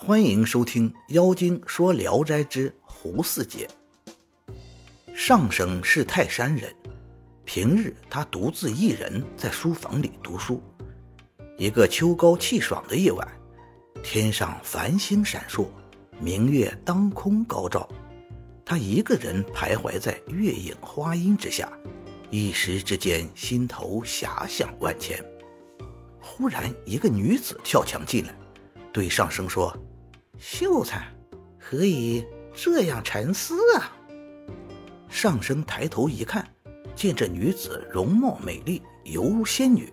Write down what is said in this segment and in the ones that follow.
欢迎收听《妖精说聊斋之胡四姐》。上生是泰山人，平日他独自一人在书房里读书。一个秋高气爽的夜晚，天上繁星闪烁，明月当空高照。他一个人徘徊在月影花荫之下，一时之间心头遐想万千。忽然，一个女子跳墙进来，对上生说。秀才，何以这样沉思啊？上生抬头一看，见这女子容貌美丽，犹如仙女，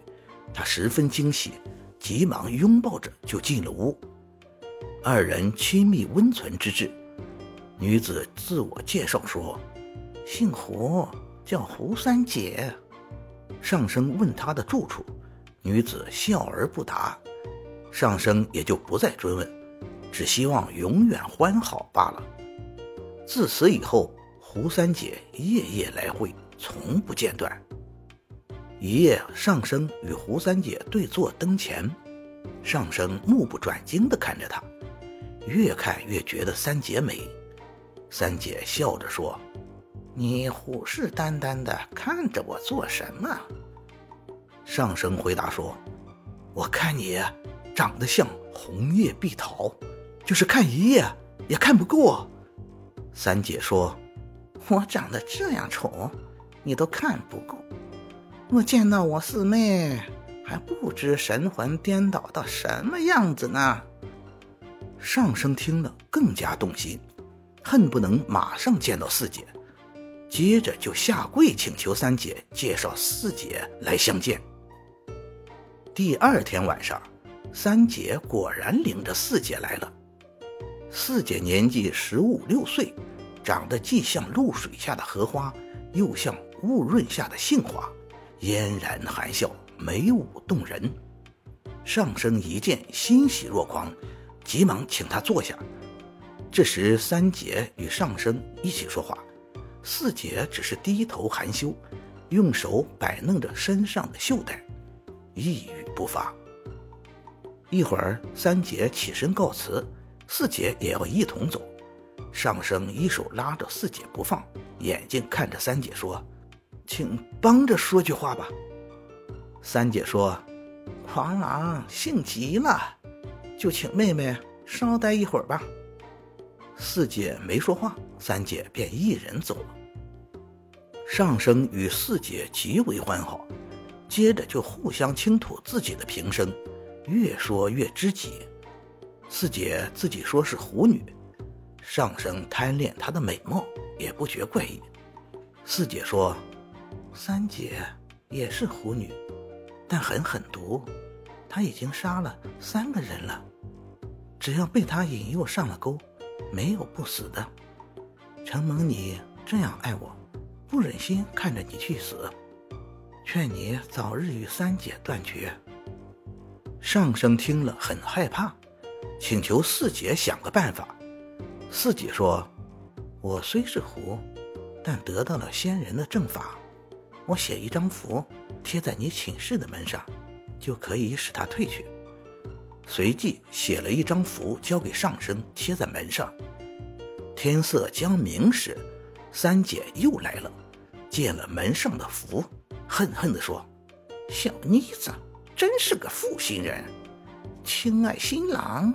他十分惊喜，急忙拥抱着就进了屋。二人亲密温存之至，女子自我介绍说：“姓胡，叫胡三姐。”上生问她的住处，女子笑而不答，上生也就不再追问。只希望永远欢好罢了。自此以后，胡三姐夜夜来会，从不间断。一夜，上生与胡三姐对坐灯前，上生目不转睛地看着她，越看越觉得三姐美。三姐笑着说：“你虎视眈眈地看着我做什么？”上生回答说：“我看你长得像红叶碧桃。”就是看一夜也看不够。三姐说：“我长得这样丑，你都看不够。我见到我四妹还不知神魂颠倒到什么样子呢。”上生听了更加动心，恨不能马上见到四姐，接着就下跪请求三姐介绍四姐来相见。第二天晚上，三姐果然领着四姐来了。四姐年纪十五六岁，长得既像露水下的荷花，又像雾润下的杏花，嫣然含笑，美舞动人。上生一见，欣喜若狂，急忙请她坐下。这时，三姐与上生一起说话，四姐只是低头含羞，用手摆弄着身上的绣带，一语不发。一会儿，三姐起身告辞。四姐也要一同走，上生一手拉着四姐不放，眼睛看着三姐说：“请帮着说句话吧。”三姐说：“狂狼性急了，就请妹妹稍待一会儿吧。”四姐没说话，三姐便一人走了。上生与四姐极为欢好，接着就互相倾吐自己的平生，越说越知己。四姐自己说是狐女，上生贪恋她的美貌，也不觉怪异。四姐说，三姐也是狐女，但很狠毒，她已经杀了三个人了。只要被她引诱上了钩，没有不死的。承蒙你这样爱我，不忍心看着你去死，劝你早日与三姐断绝。上生听了很害怕。请求四姐想个办法。四姐说：“我虽是狐，但得到了仙人的正法。我写一张符，贴在你寝室的门上，就可以使他退去。”随即写了一张符，交给上生贴在门上。天色将明时，三姐又来了，见了门上的符，恨恨地说：“小妮子，真是个负心人。”亲爱新郎，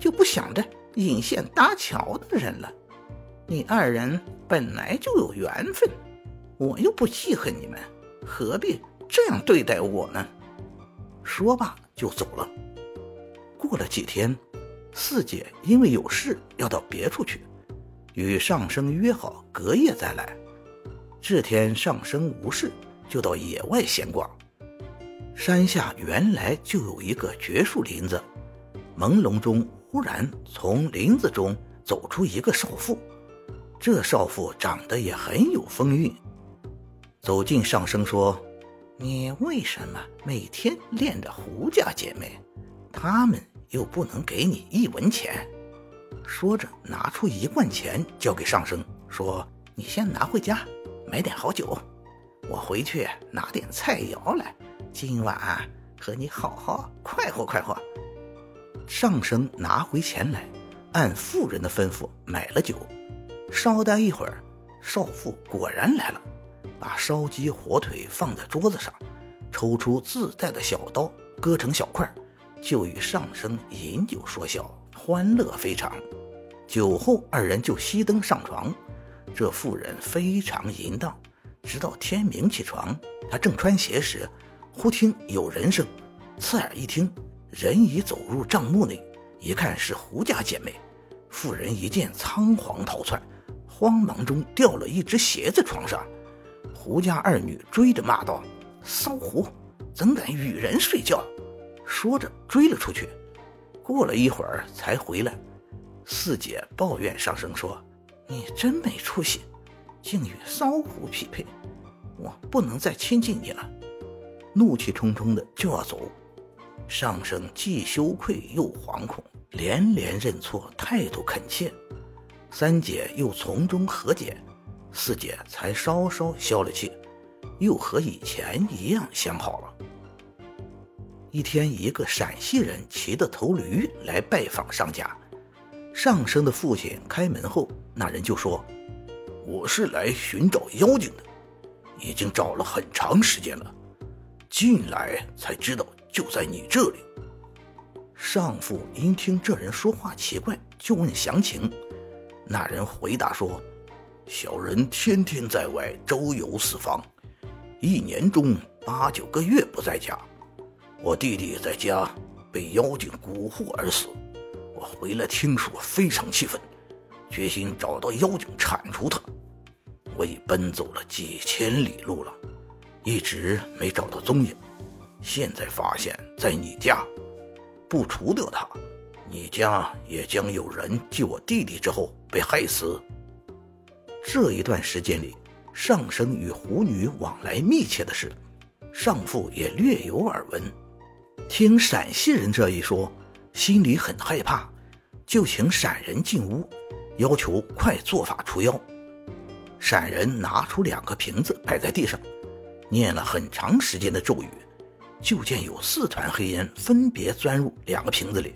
就不想着引线搭桥的人了。你二人本来就有缘分，我又不记恨你们，何必这样对待我呢？说罢就走了。过了几天，四姐因为有事要到别处去，与上生约好隔夜再来。这天上生无事，就到野外闲逛。山下原来就有一个绝树林子，朦胧中忽然从林子中走出一个少妇，这少妇长得也很有风韵。走近上生说：“你为什么每天恋着胡家姐妹？她们又不能给你一文钱。”说着拿出一罐钱交给上生，说：“你先拿回家，买点好酒，我回去拿点菜肴来。”今晚和你好好快活快活。上生拿回钱来，按妇人的吩咐买了酒。稍待一会儿，少妇果然来了，把烧鸡、火腿放在桌子上，抽出自带的小刀，割成小块，就与上生饮酒说笑，欢乐非常。酒后，二人就熄灯上床。这妇人非常淫荡，直到天明起床。她正穿鞋时，忽听有人声，刺耳一听，人已走入帐幕内。一看是胡家姐妹，妇人一见仓皇逃窜，慌忙中掉了一只鞋在床上。胡家二女追着骂道：“骚狐，怎敢与人睡觉？”说着追了出去。过了一会儿才回来。四姐抱怨上声说：“你真没出息，竟与骚狐匹配，我不能再亲近你了。”怒气冲冲的就要走。上声既羞愧又惶恐，连连认错，态度恳切。三姐又从中和解，四姐才稍稍消了气，又和以前一样相好了。一天，一个陕西人骑着头驴来拜访上家。上生的父亲开门后，那人就说：“我是来寻找妖精的，已经找了很长时间了，进来才知道就在你这里。”上父因听这人说话奇怪，就问详情。那人回答说：“小人天天在外周游四方，一年中八九个月不在家。我弟弟在家被妖精蛊惑而死。”我回来听说，非常气愤，决心找到妖精铲除他。我已奔走了几千里路了，一直没找到踪影。现在发现，在你家，不除掉他，你家也将有人继我弟弟之后被害死。这一段时间里，上生与狐女往来密切的事，上父也略有耳闻。听陕西人这一说。心里很害怕，就请闪人进屋，要求快做法除妖。闪人拿出两个瓶子摆在地上，念了很长时间的咒语，就见有四团黑烟分别钻入两个瓶子里。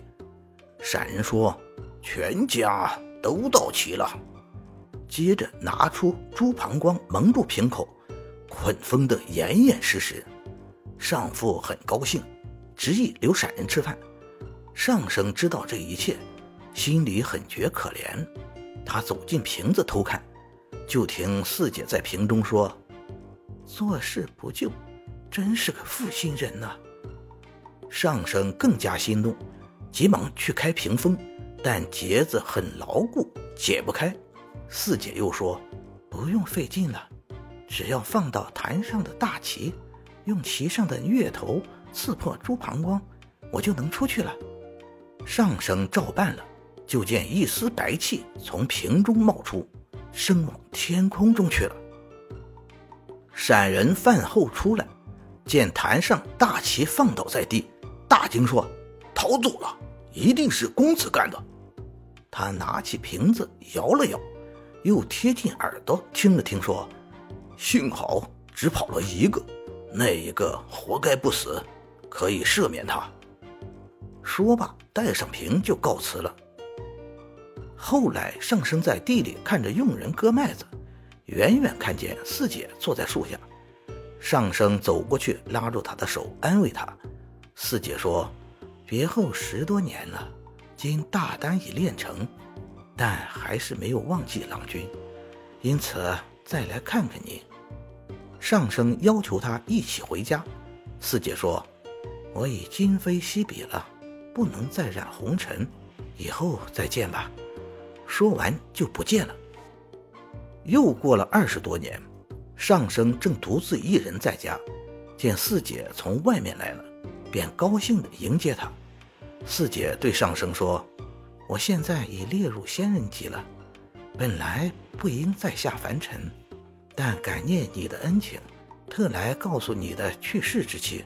闪人说：“全家都到齐了。”接着拿出猪膀胱蒙住瓶口，捆封得严严实实。上父很高兴，执意留闪人吃饭。上生知道这一切，心里很觉可怜。他走进瓶子偷看，就听四姐在瓶中说：“做事不救，真是个负心人呐。”上生更加心动，急忙去开屏风，但结子很牢固，解不开。四姐又说：“不用费劲了，只要放到坛上的大旗，用旗上的月头刺破猪膀胱，我就能出去了。”上升照办了，就见一丝白气从瓶中冒出，升往天空中去了。闪人饭后出来，见坛上大旗放倒在地，大惊说：“逃走了，一定是公子干的。”他拿起瓶子摇了摇，又贴近耳朵听了听，说：“幸好只跑了一个，那一个活该不死，可以赦免他。”说罢，带上瓶就告辞了。后来，上生在地里看着佣人割麦子，远远看见四姐坐在树下。上生走过去，拉住她的手，安慰她。四姐说：“别后十多年了，今大丹已练成，但还是没有忘记郎君，因此再来看看你。”上生要求他一起回家。四姐说：“我已今非昔比了。”不能再染红尘，以后再见吧。说完就不见了。又过了二十多年，上生正独自一人在家，见四姐从外面来了，便高兴地迎接她。四姐对上生说：“我现在已列入仙人级了，本来不应再下凡尘，但感念你的恩情，特来告诉你的去世之期，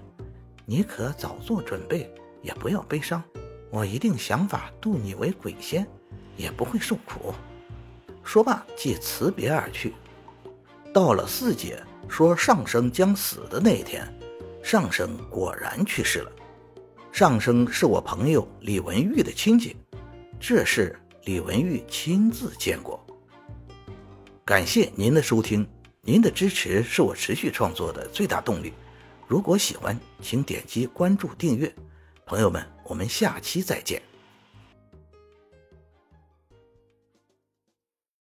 你可早做准备。”也不要悲伤，我一定想法渡你为鬼仙，也不会受苦。说罢，即辞别而去。到了四姐说上生将死的那一天，上生果然去世了。上生是我朋友李文玉的亲戚，这事李文玉亲自见过。感谢您的收听，您的支持是我持续创作的最大动力。如果喜欢，请点击关注订阅。朋友们，我们下期再见。